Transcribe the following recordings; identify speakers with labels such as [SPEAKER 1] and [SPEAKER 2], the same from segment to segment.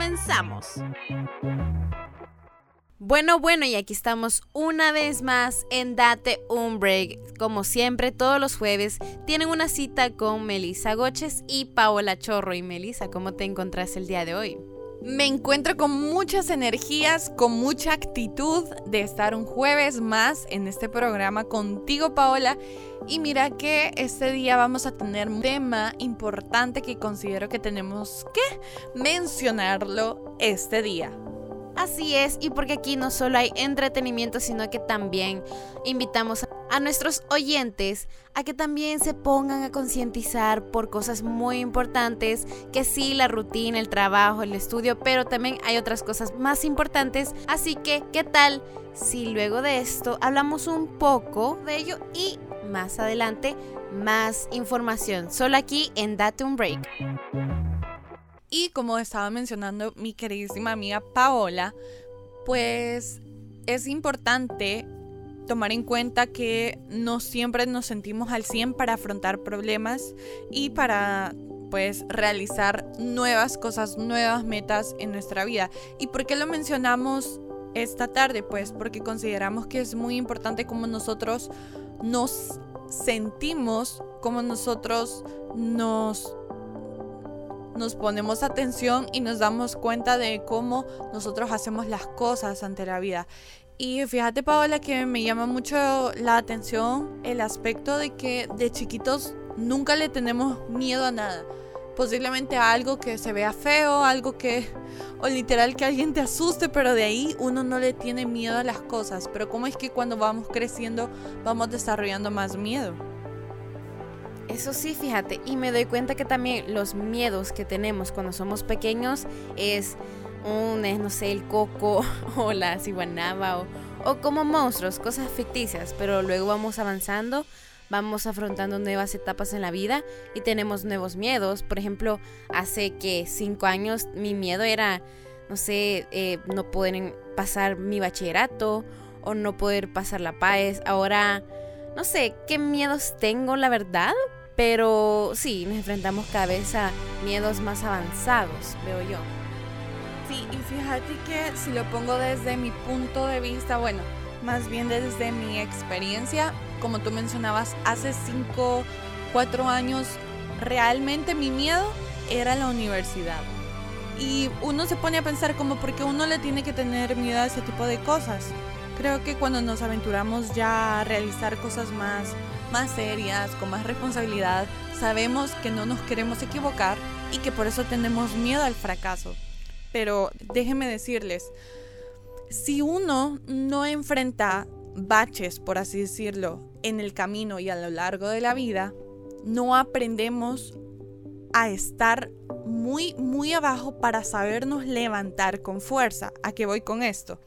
[SPEAKER 1] comenzamos. Bueno, bueno, y aquí estamos una vez más en Date un Break. Como siempre, todos los jueves tienen una cita con Melissa Goches y Paola Chorro. Y Melissa, ¿cómo te encontrás el día de hoy?
[SPEAKER 2] Me encuentro con muchas energías, con mucha actitud de estar un jueves más en este programa contigo, Paola. Y mira que este día vamos a tener un tema importante que considero que tenemos que mencionarlo este día.
[SPEAKER 1] Así es, y porque aquí no solo hay entretenimiento, sino que también invitamos a nuestros oyentes a que también se pongan a concientizar por cosas muy importantes, que sí, la rutina, el trabajo, el estudio, pero también hay otras cosas más importantes. Así que, ¿qué tal si luego de esto hablamos un poco de ello y más adelante más información? Solo aquí en Date un Break.
[SPEAKER 2] Y como estaba mencionando mi queridísima amiga Paola, pues es importante tomar en cuenta que no siempre nos sentimos al 100 para afrontar problemas y para pues realizar nuevas cosas, nuevas metas en nuestra vida. ¿Y por qué lo mencionamos esta tarde? Pues porque consideramos que es muy importante cómo nosotros nos sentimos, cómo nosotros nos nos ponemos atención y nos damos cuenta de cómo nosotros hacemos las cosas ante la vida. Y fíjate Paola que me llama mucho la atención el aspecto de que de chiquitos nunca le tenemos miedo a nada. Posiblemente a algo que se vea feo, algo que, o literal que alguien te asuste, pero de ahí uno no le tiene miedo a las cosas. Pero ¿cómo es que cuando vamos creciendo vamos desarrollando más miedo?
[SPEAKER 1] Eso sí, fíjate, y me doy cuenta que también los miedos que tenemos cuando somos pequeños es un, no sé, el coco o la ciguanaba o, o como monstruos, cosas ficticias, pero luego vamos avanzando, vamos afrontando nuevas etapas en la vida y tenemos nuevos miedos. Por ejemplo, hace que cinco años mi miedo era, no sé, eh, no poder pasar mi bachillerato o no poder pasar la PAES. Ahora, no sé qué miedos tengo, la verdad, pero sí, nos enfrentamos cada vez a miedos más avanzados, veo yo.
[SPEAKER 2] Sí, y fíjate que si lo pongo desde mi punto de vista, bueno, más bien desde mi experiencia, como tú mencionabas, hace 5, 4 años, realmente mi miedo era la universidad. Y uno se pone a pensar como por qué uno le tiene que tener miedo a ese tipo de cosas. Creo que cuando nos aventuramos ya a realizar cosas más más serias, con más responsabilidad, sabemos que no nos queremos equivocar y que por eso tenemos miedo al fracaso. Pero déjenme decirles, si uno no enfrenta baches, por así decirlo, en el camino y a lo largo de la vida, no aprendemos a estar muy, muy abajo para sabernos levantar con fuerza. ¿A qué voy con esto?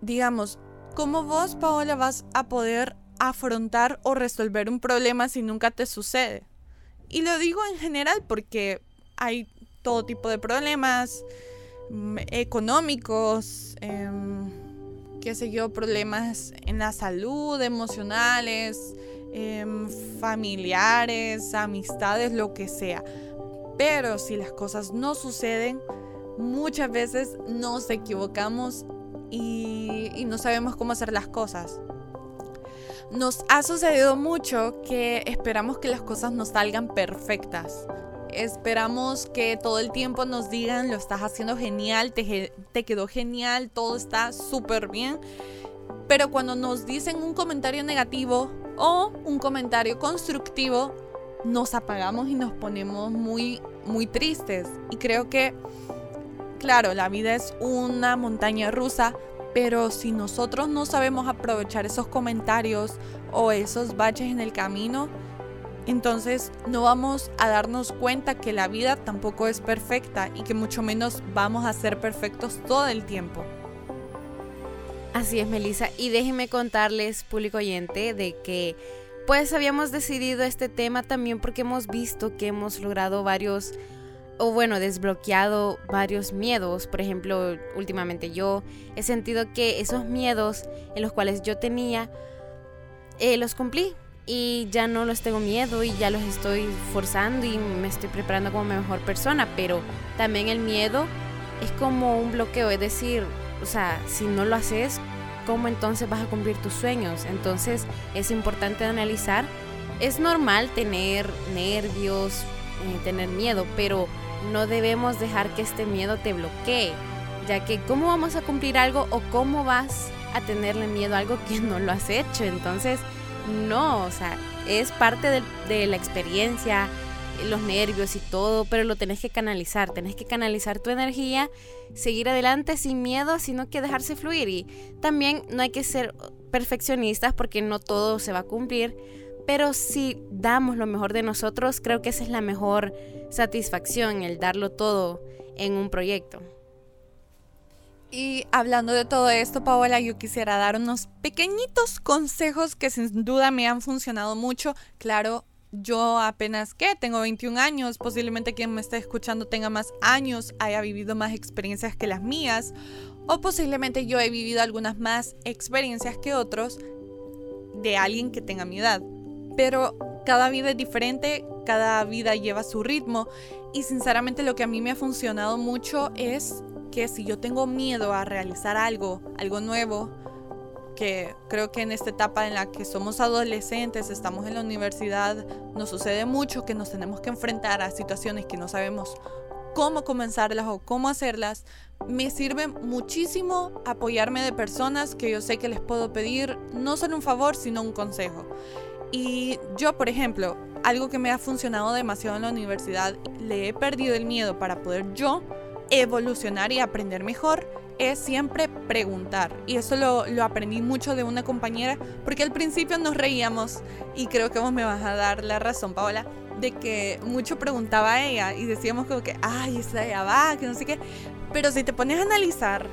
[SPEAKER 2] Digamos, ¿cómo vos, Paola, vas a poder afrontar o resolver un problema si nunca te sucede. Y lo digo en general porque hay todo tipo de problemas mm, económicos, em, qué sé yo, problemas en la salud, emocionales, em, familiares, amistades, lo que sea. Pero si las cosas no suceden, muchas veces nos equivocamos y, y no sabemos cómo hacer las cosas. Nos ha sucedido mucho que esperamos que las cosas nos salgan perfectas. Esperamos que todo el tiempo nos digan, lo estás haciendo genial, te, quedó genial, todo está súper bien. Pero cuando nos dicen un comentario negativo o un comentario constructivo, nos apagamos y nos ponemos muy, muy tristes. Y creo que, claro, la vida es una montaña rusa, pero si nosotros no sabemos aprovechar esos comentarios o esos baches en el camino, entonces no vamos a darnos cuenta que la vida tampoco es perfecta y que mucho menos vamos a ser perfectos todo el tiempo.
[SPEAKER 1] Así es, Melissa. Y déjenme contarles, público oyente, de que pues habíamos decidido este tema también porque hemos visto que hemos logrado varios o bueno, desbloqueado varios miedos. Por ejemplo, últimamente yo he sentido que esos miedos en los cuales yo tenía, eh, los cumplí. Y ya no los tengo miedo y ya los estoy forzando y me estoy preparando como mejor persona. Pero también el miedo es como un bloqueo, es decir, o sea, si no lo haces, ¿cómo entonces vas a cumplir tus sueños? Entonces es importante analizar. Es normal tener nervios, eh, tener miedo, pero no debemos dejar que este miedo te bloquee, ya que ¿cómo vamos a cumplir algo o cómo vas a tenerle miedo a algo que no lo has hecho? Entonces, no, o sea, es parte de, la experiencia, los nervios y todo, pero lo tenés que canalizar, tenés que canalizar tu energía, seguir adelante sin miedo, sino que dejarse fluir. Y también no hay que ser perfeccionistas porque no todo se va a cumplir, pero si damos lo mejor de nosotros, creo que esa es la mejor satisfacción, el darlo todo en un proyecto.
[SPEAKER 2] Y hablando de todo esto, Paola, yo quisiera dar unos pequeñitos consejos que sin duda me han funcionado mucho. Claro, yo apenas que tengo 21 años, posiblemente quien me esté escuchando tenga más años, haya vivido más experiencias que las mías, o posiblemente yo he vivido algunas más experiencias que otros de alguien que tenga mi edad. Pero cada vida es diferente, cada vida lleva su ritmo y sinceramente lo que a mí me ha funcionado mucho es que si yo tengo miedo a realizar algo, algo nuevo, que creo que en esta etapa en la que somos adolescentes, estamos en la universidad, nos sucede mucho que nos tenemos que enfrentar a situaciones que no sabemos cómo comenzarlas o cómo hacerlas, me sirve muchísimo apoyarme de personas que yo sé que les puedo pedir no solo un favor, sino un consejo. Y yo, por ejemplo, algo que me ha funcionado demasiado en la universidad, le he perdido el miedo para poder yo evolucionar y aprender mejor es siempre preguntar. Y eso lo, lo, aprendí mucho de una compañera, porque al principio nos reíamos, y creo que vos me vas a dar la razón, Paola, de que mucho preguntaba a ella y decíamos como que, ay, esa ya va, que no sé qué. Pero si te pones a analizar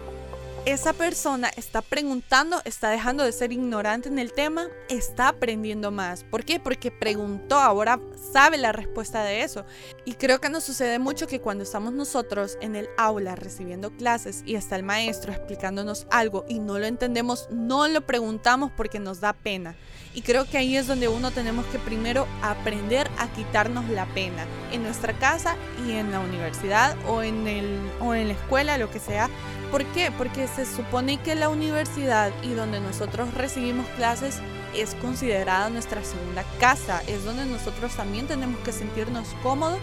[SPEAKER 2] esa persona está preguntando, está dejando de ser ignorante en el tema, está aprendiendo más. ¿Por qué? Porque preguntó, ahora sabe la respuesta de eso. Y creo que nos sucede mucho que cuando estamos nosotros en el aula recibiendo clases y está el maestro explicándonos algo y no lo entendemos, no lo preguntamos porque nos da pena. Y creo que ahí es donde uno tenemos que primero aprender a quitarnos la pena en nuestra casa y en la universidad o en, el, o en la escuela, lo que sea. ¿Por qué? Porque se supone que la universidad y donde nosotros recibimos clases es considerada nuestra segunda casa, es donde nosotros también tenemos que sentirnos cómodos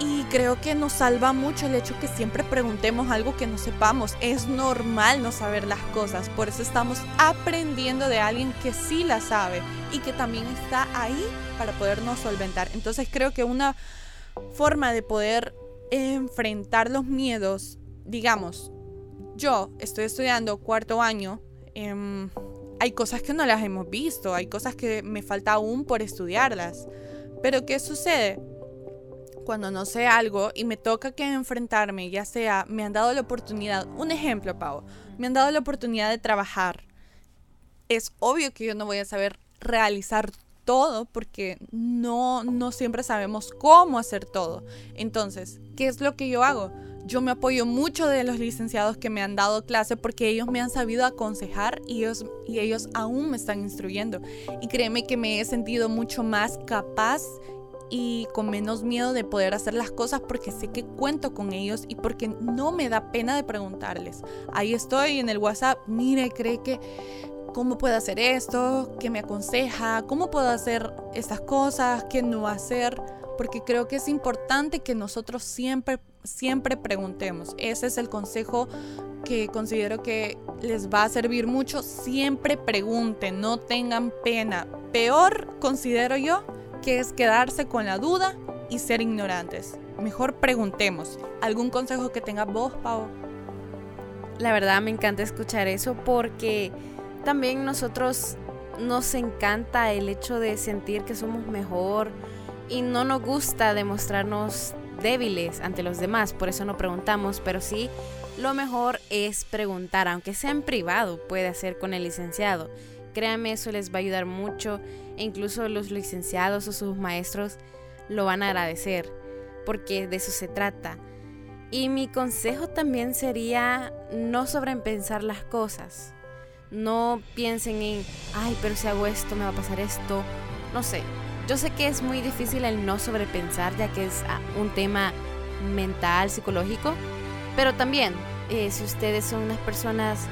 [SPEAKER 2] y creo que nos salva mucho el hecho que siempre preguntemos algo que no sepamos. Es normal no saber las cosas, por eso estamos aprendiendo de alguien que sí la sabe y que también está ahí para podernos solventar. Entonces creo que una forma de poder enfrentar los miedos, digamos, yo estoy estudiando cuarto año, em, hay cosas que no las hemos visto, hay cosas que me falta aún por estudiarlas. Pero ¿qué sucede? cuando no sé algo y me toca que enfrentarme, ya sea, me han dado la oportunidad, un ejemplo, Pau, me han dado la oportunidad de trabajar. Es obvio que yo no voy a saber realizar todo porque no, no siempre sabemos cómo hacer todo. Entonces, ¿qué es lo que yo hago? Yo me apoyo mucho de los licenciados que me han dado clase porque ellos me han sabido aconsejar y ellos, y ellos aún me están instruyendo. Y créeme que me he sentido mucho más capaz y con menos miedo de poder hacer las cosas porque sé que cuento con ellos y porque no me da pena de preguntarles. Ahí estoy en el WhatsApp, mire, cree que cómo puedo hacer esto, qué me aconseja, cómo puedo hacer estas cosas, qué no hacer, porque creo que es importante que nosotros siempre siempre preguntemos. Ese es el consejo que considero que les va a servir mucho. Siempre pregunten, no tengan pena. Peor considero yo que es quedarse con la duda y ser ignorantes. Mejor preguntemos. ¿Algún consejo que tenga vos, Pau?
[SPEAKER 1] La verdad me encanta escuchar eso porque también nosotros nos encanta el hecho de sentir que somos mejor y no nos gusta demostrarnos débiles ante los demás, por eso no preguntamos, pero sí lo mejor es preguntar, aunque sea en privado, puede hacer con el licenciado. Créanme, eso les va a ayudar mucho e incluso los licenciados o sus maestros lo van a agradecer, porque de eso se trata. Y mi consejo también sería no sobrepensar las cosas. No piensen en, ay, pero si hago esto, me va a pasar esto. No sé. Yo sé que es muy difícil el no sobrepensar, ya que es ah, un tema mental, psicológico, Pero también, eh, si ustedes son unas personas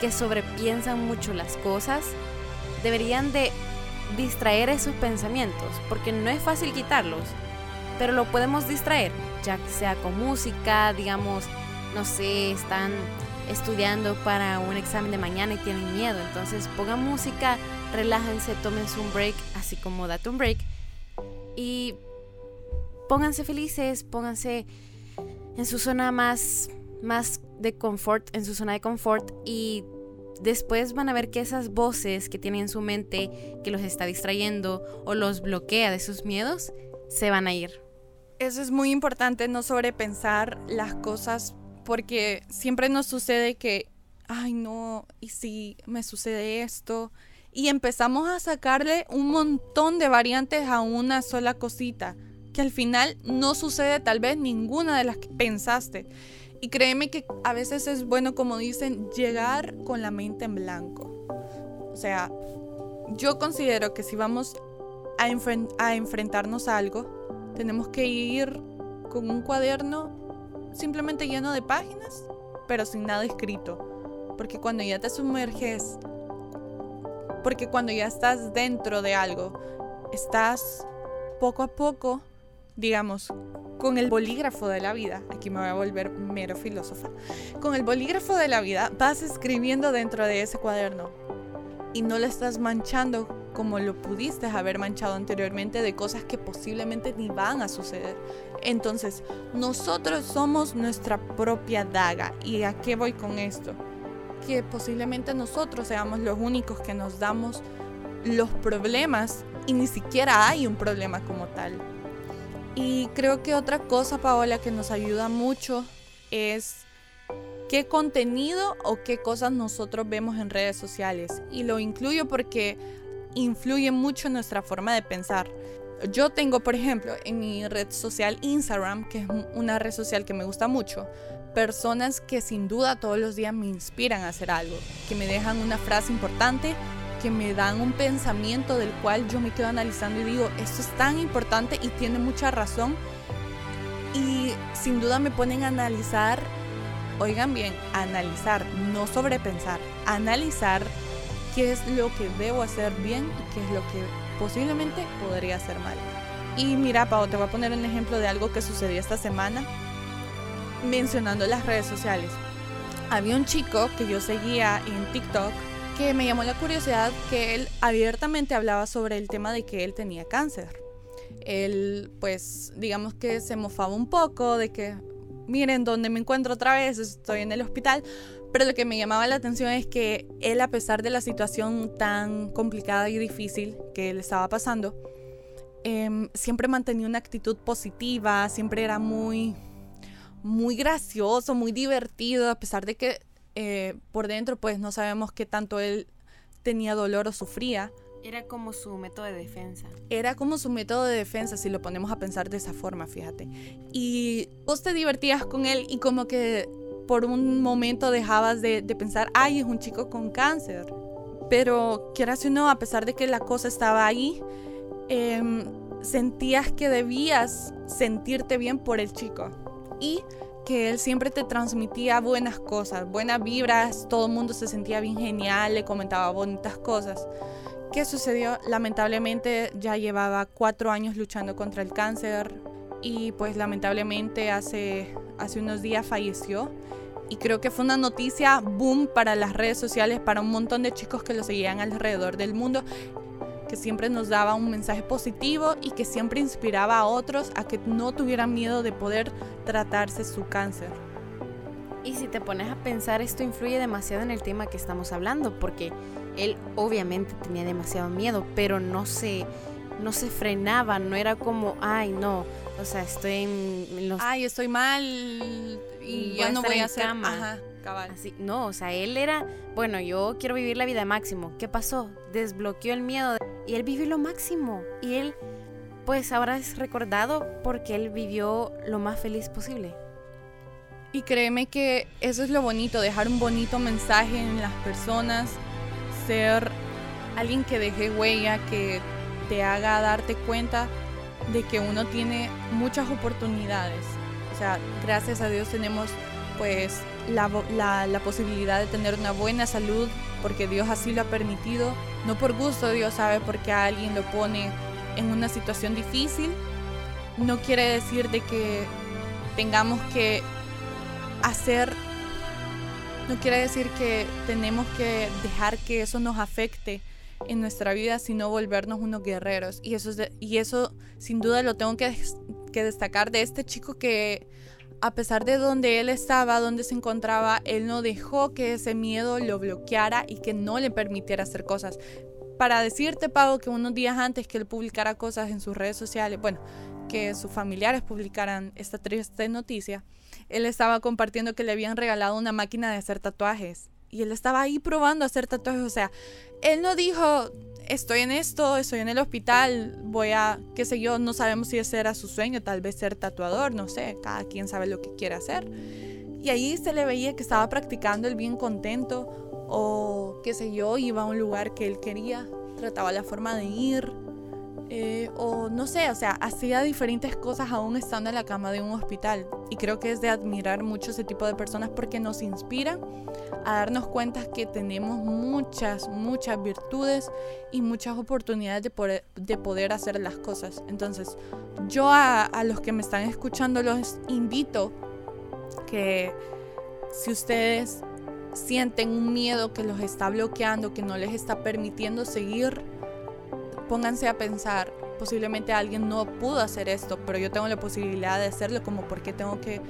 [SPEAKER 1] que sobrepiensan mucho las cosas, deberían de distraer esos pensamientos, porque no es fácil quitarlos, pero lo podemos distraer, ya sea con música, digamos, no sé, están estudiando para un examen de mañana y tienen miedo, entonces pongan música, relájense, tómense un break, así como date un break, y pónganse felices, pónganse en su zona más, más de confort, en su zona de confort. Y después van a ver que esas voces que tienen en su mente que los está distrayendo o los bloquea de sus miedos, se van a ir.
[SPEAKER 2] Eso es muy importante, no sobrepensar las cosas, porque siempre nos sucede que, ay no, ¿y si me sucede esto? Y empezamos a sacarle un montón de variantes a una sola cosita, que al final no sucede tal vez ninguna de las que pensaste. Y créeme que a veces es bueno, como dicen, llegar con la mente en blanco. O sea, yo considero que si vamos a, enfrentarnos a algo, tenemos que ir con un cuaderno simplemente lleno de páginas, pero sin nada escrito. Porque cuando ya te sumerges, porque cuando ya estás dentro de algo, estás poco a poco, digamos, con el bolígrafo de la vida, aquí me voy a volver mero filósofa, con el bolígrafo de la vida vas escribiendo dentro de ese cuaderno y no lo estás manchando como lo pudiste haber manchado anteriormente de cosas que posiblemente ni van a suceder. Entonces, nosotros somos nuestra propia daga. ¿Y a qué voy con esto? Que posiblemente nosotros seamos los únicos que nos damos los problemas y ni siquiera hay un problema como tal. Y creo que otra cosa, Paola, que nos ayuda mucho es qué contenido o qué cosas nosotros vemos en redes sociales. Y lo incluyo porque influye mucho en nuestra forma de pensar. Yo tengo, por ejemplo, en mi red social Instagram, que es una red social que me gusta mucho, personas que sin duda todos los días me inspiran a hacer algo, que me dejan una frase importante que me dan un pensamiento del cual yo me quedo analizando y digo, esto es tan importante y tiene mucha razón. Y sin duda me ponen a analizar, oigan bien, analizar, no sobrepensar, analizar qué es lo que debo hacer bien y qué es lo que posiblemente podría hacer mal. Y mira, Pau, te voy a poner un ejemplo de algo que sucedió esta semana mencionando las redes sociales. Había un chico que yo seguía en TikTok que me llamó la curiosidad que él abiertamente hablaba sobre el tema de que él tenía cáncer. Él, pues, digamos que se mofaba un poco de que, miren, dónde me encuentro otra vez, estoy en el hospital. Pero lo que me llamaba la atención es que él, a pesar de la situación tan complicada y difícil que él estaba pasando, em, siempre mantenía una actitud positiva, siempre era muy, muy gracioso, muy divertido, a pesar de que eh, por dentro pues no sabemos qué tanto él tenía dolor o sufría.
[SPEAKER 1] Era como su método de defensa.
[SPEAKER 2] Era como su método de defensa, si lo ponemos a pensar de esa forma, fíjate. Y vos te divertías con él y como que por un momento dejabas de, pensar, ay, es un chico con cáncer. Pero quieras o no, a pesar de que la cosa estaba ahí, em, sentías que debías sentirte bien por el chico. Y que él siempre te transmitía buenas cosas, buenas vibras, todo el mundo se sentía bien genial, le comentaba bonitas cosas. ¿Qué sucedió? Lamentablemente ya llevaba cuatro años luchando contra el cáncer y pues lamentablemente hace, hace unos días falleció. Y creo que fue una noticia boom para las redes sociales, para un montón de chicos que lo seguían alrededor del mundo que siempre nos daba un mensaje positivo y que siempre inspiraba a otros a que no tuvieran miedo de poder tratarse su cáncer.
[SPEAKER 1] Y si te pones a pensar, esto influye demasiado en el tema que estamos hablando, porque él obviamente tenía demasiado miedo, pero no se, no se frenaba, no era como, ay, no, o sea, estoy en,
[SPEAKER 2] los... Ay, estoy mal y ya no voy a hacer... Ajá.
[SPEAKER 1] Así, no, o sea, él era, bueno, yo quiero vivir la vida máximo. ¿Qué pasó? Desbloqueó el miedo y él vivió lo máximo. Y él, pues ahora es recordado porque él vivió lo más feliz posible.
[SPEAKER 2] Y créeme que eso es lo bonito, dejar un bonito mensaje en las personas, ser alguien que deje huella, que te haga darte cuenta de que uno tiene muchas oportunidades. O sea, gracias a Dios tenemos pues la, posibilidad de tener una buena salud porque Dios así lo ha permitido, no por gusto Dios sabe porque a alguien lo pone en una situación difícil, no quiere decir de que tengamos que hacer, no quiere decir que tenemos que dejar que eso nos afecte en nuestra vida, sino volvernos unos guerreros. Y eso, es y eso sin duda lo tengo que, que destacar de este chico que a pesar de donde él estaba, donde se encontraba, él no dejó que ese miedo lo bloqueara y que no le permitiera hacer cosas. Para decirte, Pau, que unos días antes que él publicara cosas en sus redes sociales, bueno, que sus familiares publicaran esta triste noticia, él estaba compartiendo que le habían regalado una máquina de hacer tatuajes. Y él estaba ahí probando hacer tatuajes. O sea, él no dijo, estoy en esto, estoy en el hospital, voy a, qué sé yo, no sabemos si ese era su sueño, tal vez ser tatuador, no sé, cada quien sabe lo que quiere hacer. Y ahí se le veía que estaba practicando el bien contento o qué sé yo, iba a un lugar que él quería, trataba la forma de ir, eh, o no sé, o sea, hacía diferentes cosas aún estando en la cama de un hospital. Y creo que es de admirar mucho ese tipo de personas porque nos inspiran a darnos cuenta que tenemos muchas, muchas virtudes y muchas oportunidades de poder, de poder hacer las cosas. Entonces, yo a, a los que me están escuchando los invito que si ustedes sienten un miedo que los está bloqueando, que no les está permitiendo seguir pónganse a pensar, posiblemente alguien no pudo hacer esto, pero yo tengo la posibilidad de hacerlo, como porque tengo que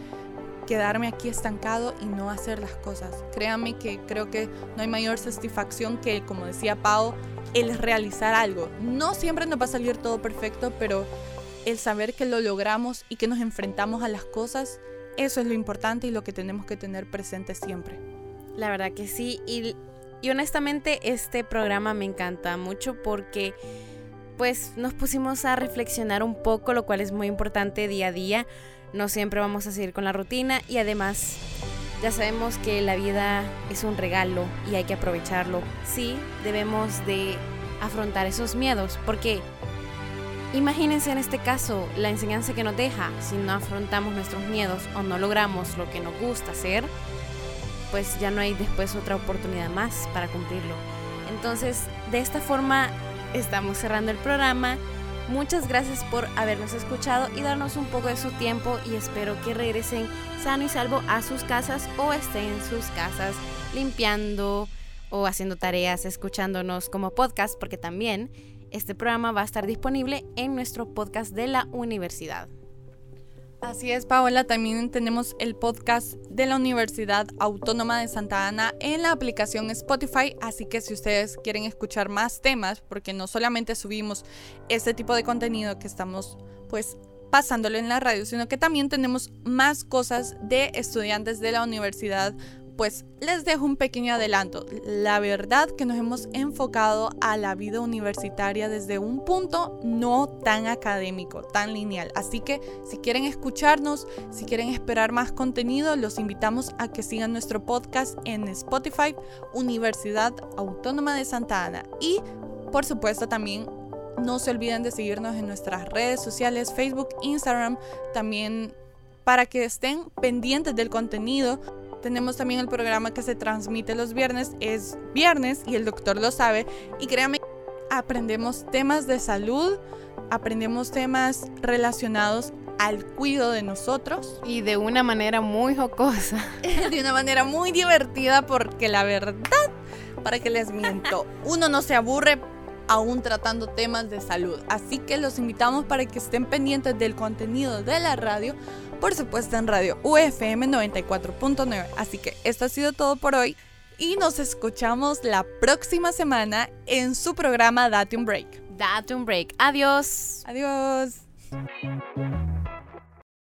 [SPEAKER 2] quedarme aquí estancado y no hacer las cosas. Créanme que creo que no hay mayor satisfacción que, como decía Pau, el realizar algo. No siempre nos va a salir todo perfecto, pero el saber que lo logramos y que nos enfrentamos a las cosas, eso es lo importante y lo que tenemos que tener presente siempre.
[SPEAKER 1] La verdad que sí, y y honestamente este programa me encanta mucho porque pues nos pusimos a reflexionar un poco, lo cual es muy importante día a día. No siempre vamos a seguir con la rutina y además ya sabemos que la vida es un regalo y hay que aprovecharlo. Sí, debemos de afrontar esos miedos porque imagínense en este caso la enseñanza que nos deja si no afrontamos nuestros miedos o no logramos lo que nos gusta hacer pues ya no hay después otra oportunidad más para cumplirlo. Entonces, de esta forma estamos cerrando el programa. Muchas gracias por habernos escuchado y darnos un poco de su tiempo y espero que regresen sano y salvo a sus casas o estén en sus casas limpiando o haciendo tareas, escuchándonos como podcast, porque también este programa va a estar disponible en nuestro podcast de la universidad.
[SPEAKER 2] Así es, Paola. También tenemos el podcast de la Universidad Autónoma de Santa Ana en la aplicación Spotify. Así que si ustedes quieren escuchar más temas, porque no solamente subimos este tipo de contenido que estamos pues pasándolo en la radio, sino que también tenemos más cosas de estudiantes de la universidad pues les dejo un pequeño adelanto. La verdad que nos hemos enfocado a la vida universitaria desde un punto no tan académico, tan lineal. Así que si quieren escucharnos, si quieren esperar más contenido, los invitamos a que sigan nuestro podcast en Spotify, Universidad Autónoma de Santa Ana. Y por supuesto también no se olviden de seguirnos en nuestras redes sociales, Facebook, Instagram, también para que estén pendientes del contenido tenemos también el programa que se transmite los viernes, es viernes y el doctor lo sabe. Y créanme, aprendemos temas de salud, aprendemos temas relacionados al cuidado de nosotros.
[SPEAKER 1] Y de una manera muy jocosa.
[SPEAKER 2] de una manera muy divertida porque la verdad, para que les miento, uno no se aburre aún tratando temas de salud. Así que los invitamos para que estén pendientes del contenido de la radio por supuesto en radio UFM 94.9. Así que esto ha sido todo por hoy y nos escuchamos la próxima semana en su programa Date un Break.
[SPEAKER 1] Date un Break. Adiós.
[SPEAKER 2] Adiós.